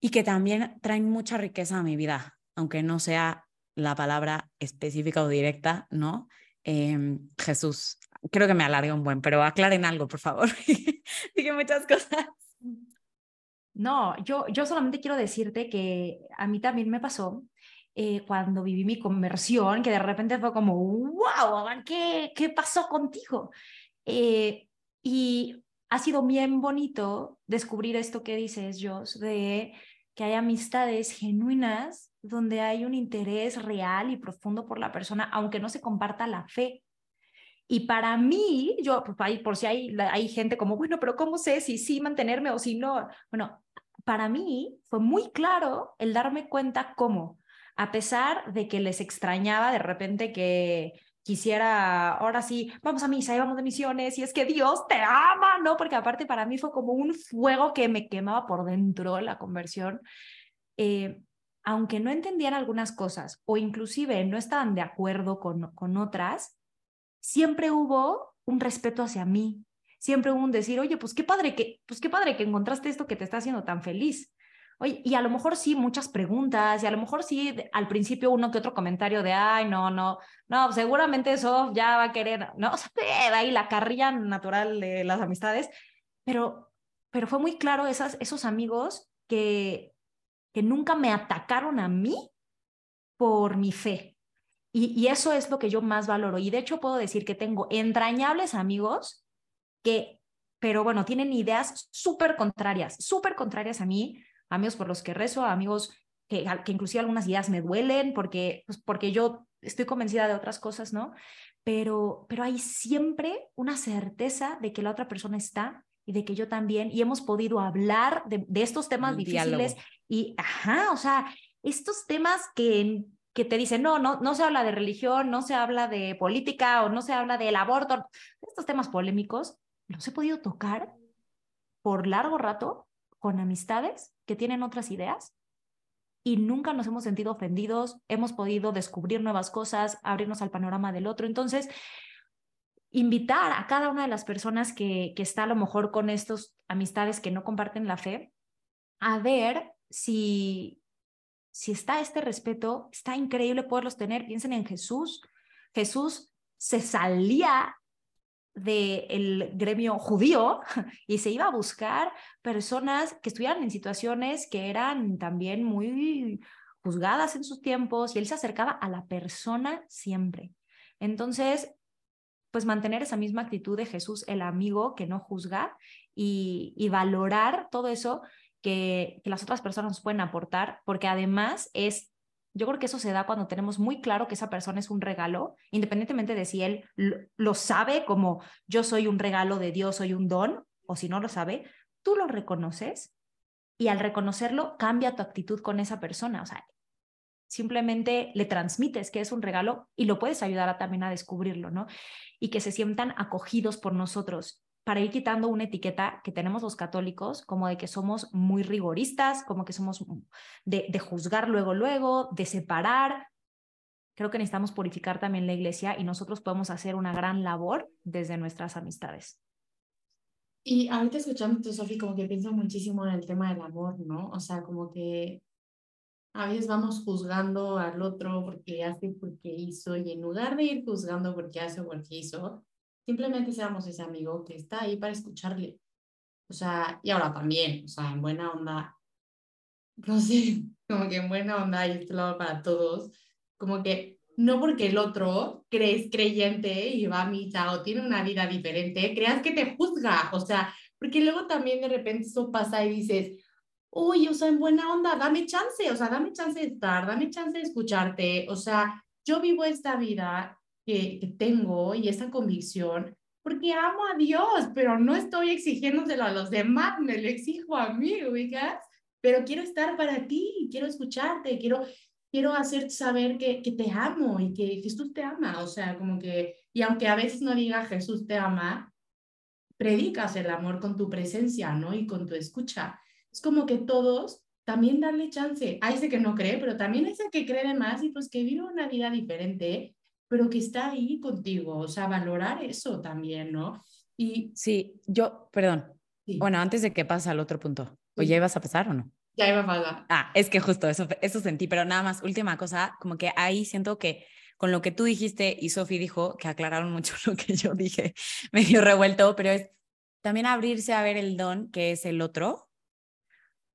y que también traen mucha riqueza a mi vida, aunque no sea la palabra específica o directa, ¿no? Em, Jesús, creo que me alargue un buen, pero aclaren algo, por favor. Dije muchas cosas. No, yo, yo solamente quiero decirte que a mí también me pasó eh, cuando viví mi conversión, que de repente fue como, wow, ¿qué, qué pasó contigo? Eh, y ha sido bien bonito descubrir esto que dices, Jos, de que hay amistades genuinas donde hay un interés real y profundo por la persona, aunque no se comparta la fe. Y para mí, yo, pues, por si hay, hay gente como, bueno, pero ¿cómo sé si sí mantenerme o si no? Bueno, para mí fue muy claro el darme cuenta cómo a pesar de que les extrañaba de repente que quisiera, ahora sí, vamos a misa y vamos de misiones y es que Dios te ama, ¿no? Porque aparte para mí fue como un fuego que me quemaba por dentro la conversión. Eh, aunque no entendían algunas cosas o inclusive no estaban de acuerdo con, con otras, siempre hubo un respeto hacia mí, siempre hubo un decir, oye, pues qué padre que, pues qué padre que encontraste esto que te está haciendo tan feliz. Oye, y a lo mejor sí, muchas preguntas, y a lo mejor sí, al principio uno que otro comentario de, ay, no, no, no, seguramente eso ya va a querer, no, o sea, ahí la carrilla natural de las amistades, pero, pero fue muy claro esas, esos amigos que, que nunca me atacaron a mí por mi fe. Y, y eso es lo que yo más valoro. Y de hecho puedo decir que tengo entrañables amigos que, pero bueno, tienen ideas súper contrarias, súper contrarias a mí, amigos por los que rezo, amigos que, que inclusive algunas ideas me duelen porque, pues porque yo estoy convencida de otras cosas, ¿no? Pero, pero hay siempre una certeza de que la otra persona está y de que yo también, y hemos podido hablar de, de estos temas difíciles y, ajá, o sea, estos temas que, que te dicen, no, no, no se habla de religión, no se habla de política o no se habla del aborto, estos temas polémicos, los he podido tocar por largo rato con amistades que tienen otras ideas y nunca nos hemos sentido ofendidos, hemos podido descubrir nuevas cosas, abrirnos al panorama del otro. Entonces, invitar a cada una de las personas que, que está a lo mejor con estos amistades que no comparten la fe, a ver si, si está este respeto, está increíble poderlos tener. Piensen en Jesús. Jesús se salía del gremio judío y se iba a buscar personas que estuvieran en situaciones que eran también muy, juzgadas en sus tiempos y él se acercaba a la persona siempre. Entonces, pues mantener esa misma actitud de Jesús, el amigo que no juzga y, y valorar todo eso que, que las otras personas pueden aportar, porque además es yo creo que eso se da cuando tenemos muy claro que esa persona es un regalo, independientemente de si él lo sabe como yo soy un regalo de Dios, soy un don, o si no lo sabe, tú lo reconoces y al reconocerlo cambia tu actitud con esa persona. O sea, simplemente le transmites que es un regalo y lo puedes ayudar también a descubrirlo, ¿no? Y que se sientan acogidos por nosotros para ir quitando una etiqueta que tenemos los católicos, como de que somos muy rigoristas, como que somos de, juzgar luego, luego, de separar. Creo que necesitamos purificar también la iglesia y nosotros podemos hacer una gran labor desde nuestras amistades. Y ahorita escuchando, Sofi, como que pienso muchísimo en el tema del amor, ¿no? O sea, como que a veces vamos juzgando al otro porque hace, porque hizo, y en lugar de ir juzgando porque hace porque hizo, Simplemente seamos ese amigo que está ahí para escucharle. O sea, y ahora también, o sea, en buena onda, no sé, como que en buena onda y este lado para todos, como que no porque el otro crees creyente y va a misa o tiene una vida diferente, creas que te juzga, o sea, porque luego también de repente eso pasa y dices, uy, o sea, en buena onda, dame chance, o sea, dame chance de estar, dame chance de escucharte, o sea, yo vivo esta vida que, tengo y esa convicción porque amo a Dios, pero no estoy exigiéndoselo a los demás, me lo exijo a mí, ¿ubicas? Pero quiero estar para ti, quiero escucharte, quiero, quiero hacerte saber que, que te amo y que Jesús te ama, o sea, como que, y aunque a veces no diga Jesús te ama, predicas el amor con tu presencia, ¿no? Y con tu escucha. Es como que todos también darle chance. Hay ese que no cree, pero también ese que cree de más y pues que vive una vida diferente pero que está ahí contigo, o sea, valorar eso también, ¿no? Y sí, yo, perdón. Bueno, antes de que pase al otro punto, ¿o ya ibas a pasar o no? Ya iba a pasar. Ah, es que justo eso, eso sentí, pero nada más, última cosa, como que ahí siento que con lo que tú dijiste y Sofi dijo, que aclararon mucho lo que yo dije, medio revuelto, pero es también abrirse a ver el don que es el otro,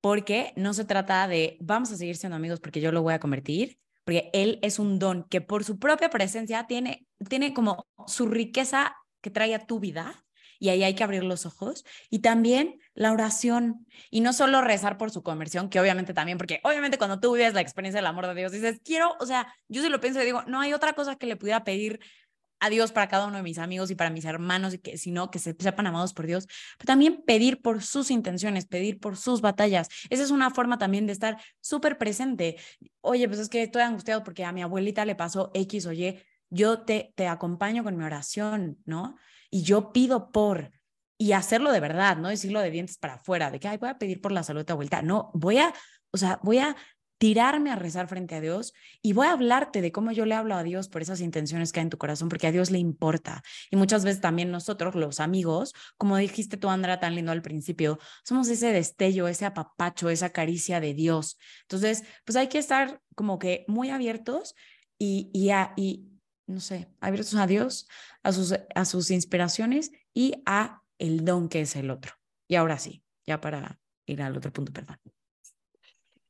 porque no se trata de vamos a seguir siendo amigos porque yo lo voy a convertir, porque Él es un don que por su propia presencia tiene, tiene como su riqueza que trae a tu vida y ahí hay que abrir los ojos. Y también la oración. Y no solo rezar por su conversión, que obviamente también, porque obviamente cuando tú vives la experiencia del amor de Dios, dices, quiero, o sea, yo sí lo pienso y digo, no hay otra cosa que le pudiera pedir a Dios para cada uno de mis amigos y para mis hermanos, y que sino que se sepan amados por Dios, pero también pedir por sus intenciones, pedir por sus batallas. Esa es una forma también de estar súper presente. Oye, pues es que estoy angustiado porque a mi abuelita le pasó X o. Yo te, te acompaño con mi oración, ¿no? Y yo pido por, y hacerlo de verdad, no decirlo de dientes para afuera, de que, ay, voy a pedir por la salud de tu abuelita. No, voy a, o sea, voy a tirarme a rezar frente a Dios y voy a hablarte de cómo yo le hablo a Dios por esas intenciones que hay en tu corazón, porque a Dios le importa. Y muchas veces también nosotros, los amigos, como dijiste tú, Andra, tan lindo al principio, somos ese destello, ese apapacho, esa caricia de Dios. Entonces, pues hay que estar como que muy abiertos y, y, y no sé, abiertos a Dios, a sus, a sus inspiraciones y a el don que es el otro. Y ahora sí, ya para ir al otro punto, perdón.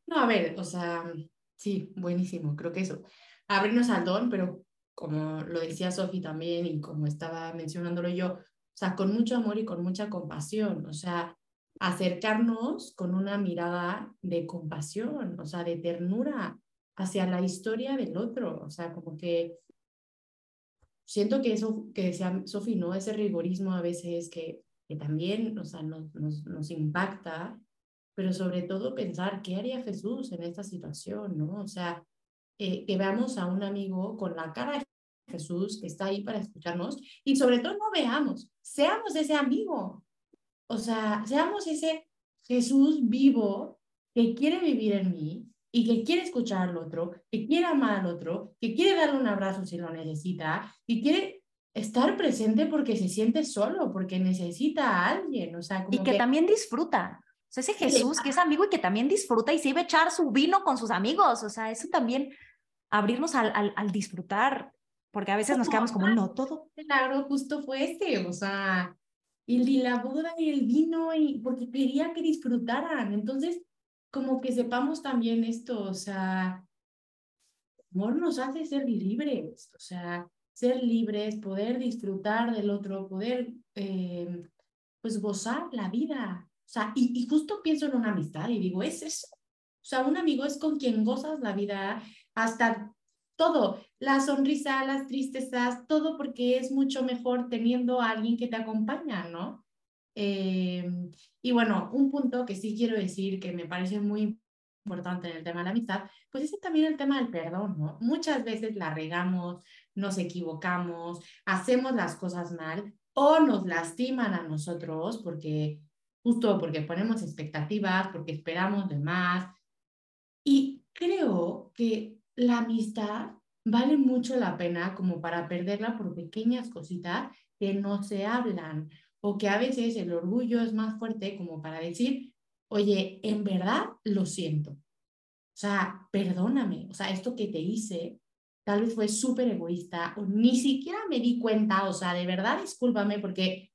No, a ver, o sea, sí, buenísimo, creo que eso. Abrirnos al don, pero como lo decía Sofi también y como estaba mencionándolo yo, o sea, con mucho amor y con mucha compasión, o sea, acercarnos con una mirada de compasión, o sea, de ternura hacia la historia del otro, o sea, como que siento que eso que decía Sofi, ¿no? Ese rigorismo a veces que, que también, o sea, nos, nos, nos impacta pero sobre todo pensar qué haría Jesús en esta situación, ¿no? O sea, eh, que veamos a un amigo con la cara de Jesús que está ahí para escucharnos y sobre todo no veamos, seamos ese amigo, o sea, seamos ese Jesús vivo que quiere vivir en mí y que quiere escuchar al otro, que quiere amar al otro, que quiere darle un abrazo si lo necesita y quiere estar presente porque se siente solo, porque necesita a alguien, o sea, y que, que, también disfruta. O sea, ese Jesús que es amigo y que también disfruta y se iba a echar su vino con sus amigos. O sea, eso también, abrirnos al, al, al disfrutar, porque a veces nos quedamos como, no, todo. El milagro justo fue ese, o sea, el de la boda y el vino, y porque quería que disfrutaran. Entonces, como que sepamos también esto, o sea, amor nos hace ser libres, o sea, ser libres, poder disfrutar del otro, poder eh, pues gozar la vida. O sea, y, y, justo pienso en una amistad y digo, es eso. O sea, un amigo es con quien gozas la vida hasta todo, la sonrisa, las tristezas, todo porque es mucho mejor teniendo a alguien que te acompaña, ¿no? Eh, y bueno, un punto que sí quiero decir que me parece muy importante en el tema de la amistad, pues es también el tema del perdón, ¿no? Muchas veces la regamos, nos equivocamos, hacemos las cosas mal o nos lastiman a nosotros porque justo porque ponemos expectativas, porque esperamos de más. Y creo que la amistad vale mucho la pena como para perderla por pequeñas cositas que no se hablan o que a veces el orgullo es más fuerte como para decir, oye, en verdad lo siento. O sea, perdóname, o sea, esto que te hice tal vez fue súper egoísta o ni siquiera me di cuenta, o sea, de verdad discúlpame porque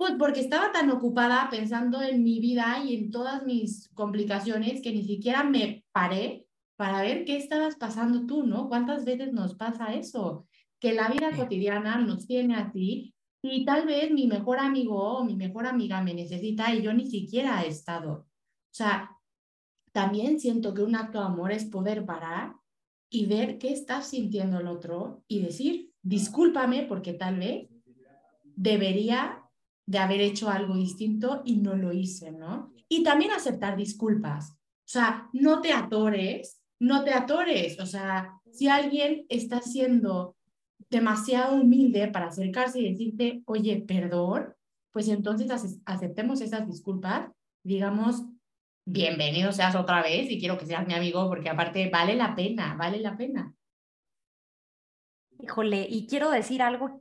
pues porque estaba tan ocupada pensando en mi vida y en todas mis complicaciones que ni siquiera me paré para ver qué estabas pasando tú, ¿no? ¿Cuántas veces nos pasa eso? Que la vida cotidiana nos tiene así y tal vez mi mejor amigo o mi mejor amiga me necesita y yo ni siquiera he estado. O sea, también siento que un acto de amor es poder parar y ver qué está sintiendo el otro y decir, discúlpame porque tal vez debería de haber hecho algo distinto y no lo hice, ¿no? Y también aceptar disculpas. O sea, no te atores, no te atores. O sea, si alguien está siendo demasiado humilde para acercarse y decirte, oye, perdón, pues entonces aceptemos esas disculpas, digamos, bienvenido seas otra vez y quiero que seas mi amigo porque aparte vale la pena, vale la pena. Híjole, y quiero decir algo,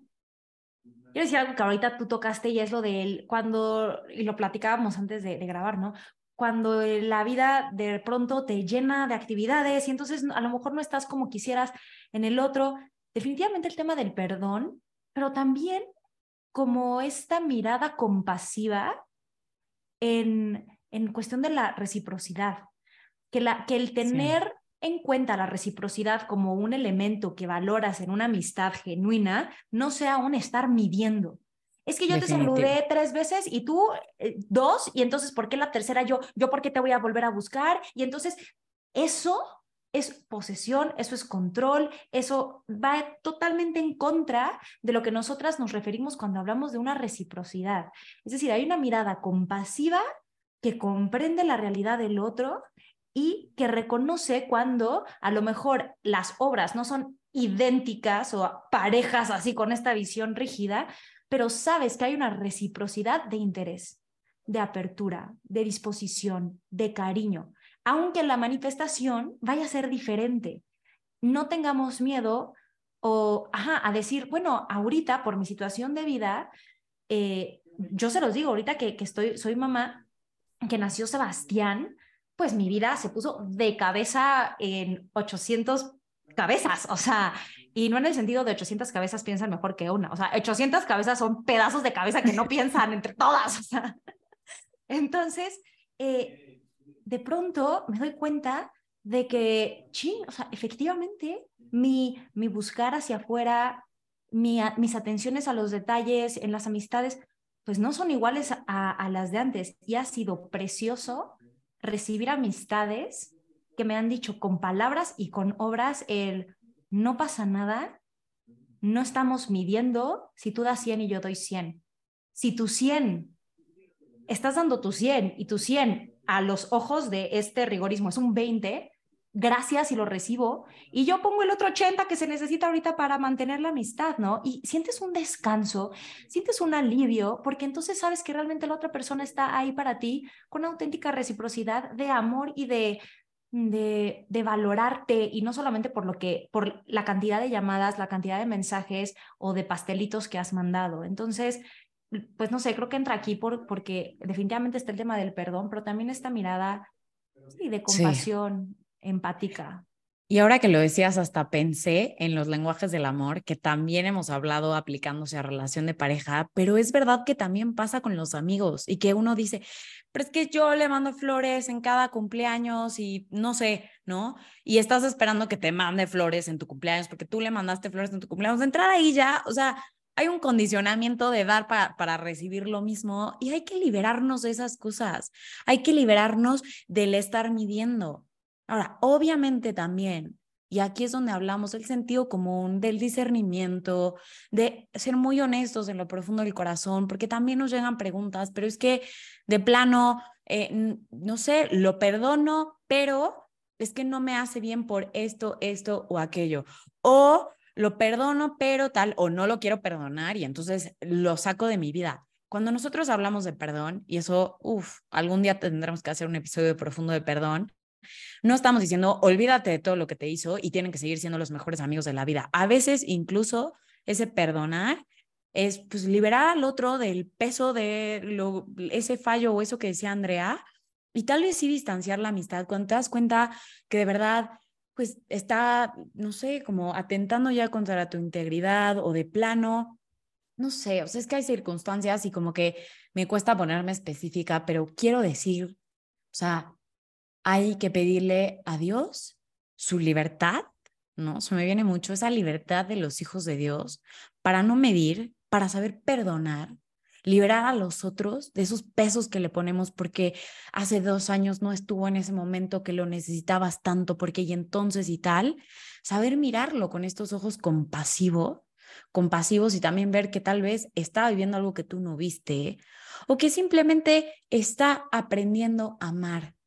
quiero decir algo que ahorita tú tocaste y es lo de él, cuando, y lo platicábamos antes de, de grabar, ¿no? Cuando la vida de pronto te llena de actividades y entonces a lo mejor no estás como quisieras en el otro, definitivamente el tema del perdón, pero también como esta mirada compasiva en, en cuestión de la reciprocidad, que, la, que el tener en cuenta la reciprocidad como un elemento que valoras en una amistad genuina no sea un estar midiendo. Es que yo te saludé tres veces y tú eh, dos, y entonces, ¿por qué la tercera yo? ¿Yo por qué te voy a volver a buscar? Y entonces, eso es posesión, eso es control, eso va totalmente en contra de lo que nosotras nos referimos cuando hablamos de una reciprocidad. Es decir, hay una mirada compasiva que comprende la realidad del otro y que reconoce cuando a lo mejor las obras no son idénticas o parejas así con esta visión rígida, pero sabes que hay una reciprocidad de interés, de apertura, de disposición, de cariño aunque la manifestación vaya a ser diferente. No tengamos miedo o a decir, bueno, ahorita por mi situación de vida, eh, yo se los digo, ahorita que, que estoy, soy mamá, que nació Sebastián, pues mi vida se puso de cabeza en 800 cabezas, o sea, y no en el sentido de 800 cabezas piensan mejor que una, o sea, 800 cabezas son pedazos de cabeza que no piensan entre todas. Entonces, eh, de pronto me doy cuenta de que, sí, o sea, efectivamente, mi, mi buscar hacia afuera, mi, mis atenciones a los detalles en las amistades, pues no son iguales a las de antes. Y ha sido precioso recibir amistades que me han dicho con palabras y con obras el no pasa nada, no estamos midiendo si tú das 100 y yo doy 100. Si tu 100, estás dando tu 100 y tu 100 a los ojos de este rigorismo es un 20, gracias y lo recibo, y yo pongo el otro 80 que se necesita ahorita para mantener la amistad, ¿no? Y sientes un descanso, sientes un alivio, porque entonces sabes que realmente la otra persona está ahí para ti con auténtica reciprocidad de amor y de, de, de valorarte, y no solamente por lo que, por la cantidad de llamadas, la cantidad de mensajes o de pastelitos que has mandado. Entonces, pues no sé, creo que entra aquí por, porque definitivamente está el tema del perdón, pero también esta mirada sí, de compasión, empática. Y ahora que lo decías, hasta pensé en los lenguajes del amor, que también hemos hablado aplicándose a relación de pareja, pero es verdad que también pasa con los amigos y que uno dice, pero es que yo le mando flores en cada cumpleaños y no sé, ¿no? Y estás esperando que te mande flores en tu cumpleaños porque tú le mandaste flores en tu cumpleaños. De entrada ahí ya, o sea, hay un condicionamiento de dar para, para recibir lo mismo y hay que liberarnos de esas cosas. Hay que liberarnos del estar midiendo. Ahora, obviamente también y aquí es donde hablamos del sentido común, del discernimiento, de ser muy honestos en lo profundo del corazón, porque también nos llegan preguntas, pero es que de plano, eh, no sé, lo perdono, pero es que no me hace bien por esto, esto o aquello. O lo perdono, pero tal, o no lo quiero perdonar y entonces lo saco de mi vida. Cuando nosotros hablamos de perdón, y eso, uff, algún día tendremos que hacer un episodio profundo de perdón, no estamos diciendo, olvídate de todo lo que te hizo y tienen que seguir siendo los mejores amigos de la vida. A veces incluso ese perdonar es pues liberar al otro del peso de lo, ese fallo o eso que decía Andrea y tal vez sí distanciar la amistad cuando te das cuenta que de verdad pues está, no sé, como atentando ya contra tu integridad o de plano, no sé, o sea, es que hay circunstancias y como que me cuesta ponerme específica, pero quiero decir, o sea, hay que pedirle a Dios su libertad, ¿no? Se me viene mucho esa libertad de los hijos de Dios para no medir, para saber perdonar, liberar a los otros de esos pesos que le ponemos porque hace dos años no estuvo en ese momento que lo necesitabas tanto, porque y entonces y tal, saber mirarlo con estos ojos compasivos, compasivos y también ver que tal vez está viviendo algo que tú no viste o que simplemente está aprendiendo a amar,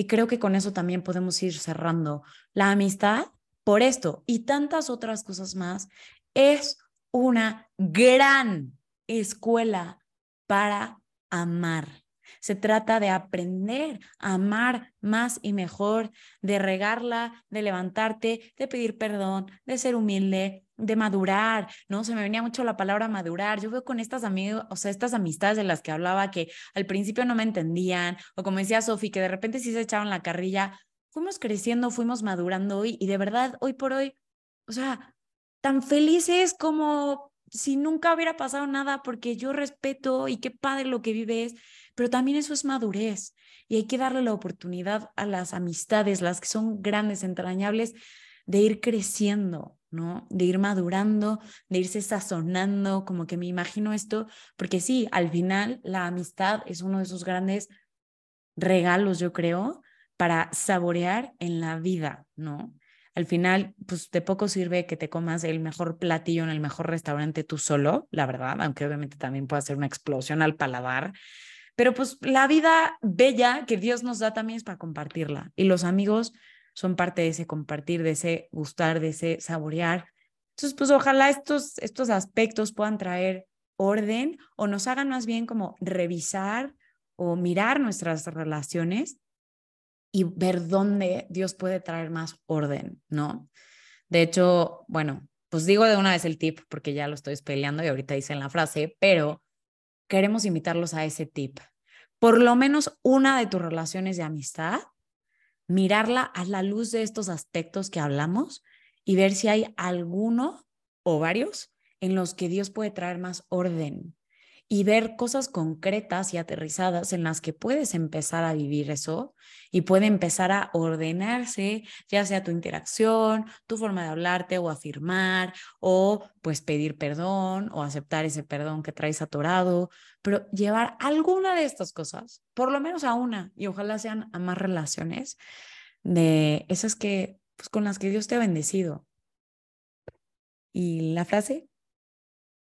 y creo que con eso también podemos ir cerrando. La amistad, por esto y tantas otras cosas más, es una gran escuela para amar. Se trata de aprender a amar más y mejor, de regarla, de levantarte, de pedir perdón, de ser humilde, de madurar, ¿no? Se me venía mucho la palabra madurar. Yo veo con estas amigos, o sea, estas amistades de las que hablaba que al principio no me entendían, o como decía Sofi, que de repente sí se echaban la carrilla. Fuimos creciendo, fuimos madurando hoy y de verdad, hoy por hoy, o sea, tan felices como si nunca hubiera pasado nada, porque yo respeto y qué padre lo que vives, pero también eso es madurez y hay que darle la oportunidad a las amistades, las que son grandes, entrañables, de ir creciendo, ¿no? De ir madurando, de irse sazonando, como que me imagino esto, porque sí, al final la amistad es uno de esos grandes regalos, yo creo, para saborear en la vida, ¿no? Al final, pues de poco sirve que te comas el mejor platillo en el mejor restaurante tú solo, la verdad, aunque obviamente también puede ser una explosión al paladar, pero pues la vida bella que Dios nos da también es para compartirla. Y los amigos son parte de ese compartir, de ese gustar, de ese saborear. Entonces, pues ojalá estos, estos aspectos puedan traer orden o nos hagan más bien como revisar o mirar nuestras relaciones y ver dónde Dios puede traer más orden, ¿no? De hecho, bueno, pues digo de una vez el tip porque ya lo estoy peleando y ahorita hice en la frase, pero queremos invitarlos a ese tip. Por lo menos una de tus relaciones de amistad mirarla a la luz de estos aspectos que hablamos y ver si hay alguno o varios en los que Dios puede traer más orden y ver cosas concretas y aterrizadas en las que puedes empezar a vivir eso y puede empezar a ordenarse, ya sea tu interacción, tu forma de hablarte o afirmar o pues pedir perdón o aceptar ese perdón que traes atorado, pero llevar alguna de estas cosas, por lo menos a una y ojalá sean a más relaciones de esas que pues con las que Dios te ha bendecido. ¿Y la frase?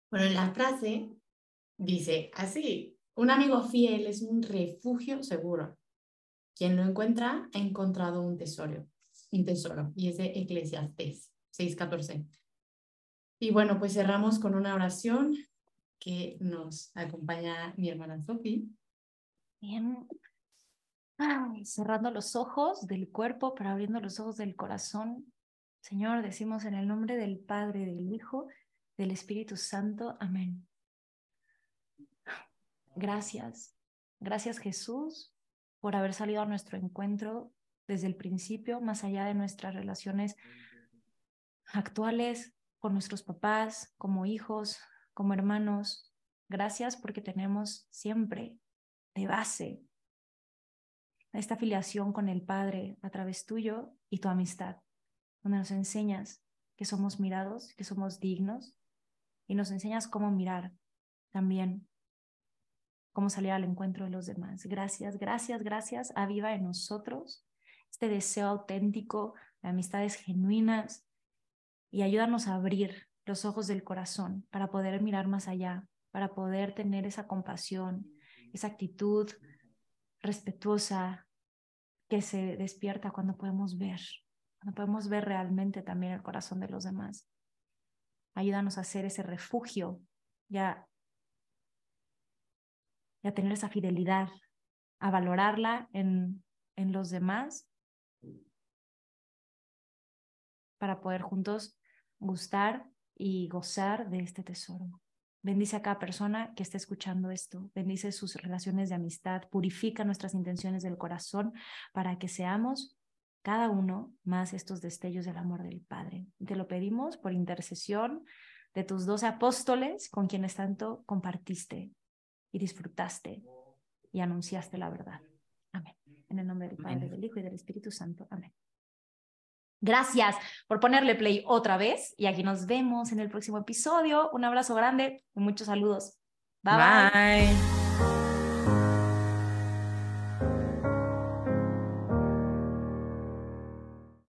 Bueno, la frase Dice así, un amigo fiel es un refugio seguro. Quien lo encuentra ha encontrado un tesoro, un tesoro, y es de Eclesiastes 6.14. Y bueno, pues cerramos con una oración que nos acompaña mi hermana Sofi. Bien. cerrando los ojos del cuerpo, pero abriendo los ojos del corazón. Señor, decimos en el nombre del Padre, del Hijo, del Espíritu Santo. Amén. Gracias. Gracias Jesús por haber salido a nuestro encuentro desde el principio, más allá de nuestras relaciones actuales con nuestros papás, como hijos, como hermanos. Gracias porque tenemos siempre de base esta afiliación con el Padre a través tuyo y tu amistad, donde nos enseñas que somos mirados, que somos dignos y nos enseñas cómo mirar también, cómo salir al encuentro de los demás. Gracias, gracias, gracias. Aviva en nosotros este deseo auténtico de amistades genuinas y ayúdanos a abrir los ojos del corazón para poder mirar más allá, para poder tener esa compasión, esa actitud respetuosa que se despierta cuando podemos ver, cuando podemos ver realmente también el corazón de los demás. Ayúdanos a hacer ese refugio ya y a tener esa fidelidad, a valorarla en, en los demás para poder juntos gustar y gozar de este tesoro. Bendice a cada persona que esté escuchando esto. Bendice sus relaciones de amistad. Purifica nuestras intenciones del corazón para que seamos cada uno más estos destellos del amor del Padre. Te lo pedimos por intercesión de tus doce apóstoles con quienes tanto compartiste y disfrutaste y anunciaste la verdad. Amén. En el nombre del Padre, del Hijo y del Espíritu Santo. Amén. Gracias por ponerle play otra vez y aquí nos vemos en el próximo episodio. Un abrazo grande y muchos saludos. bye. bye.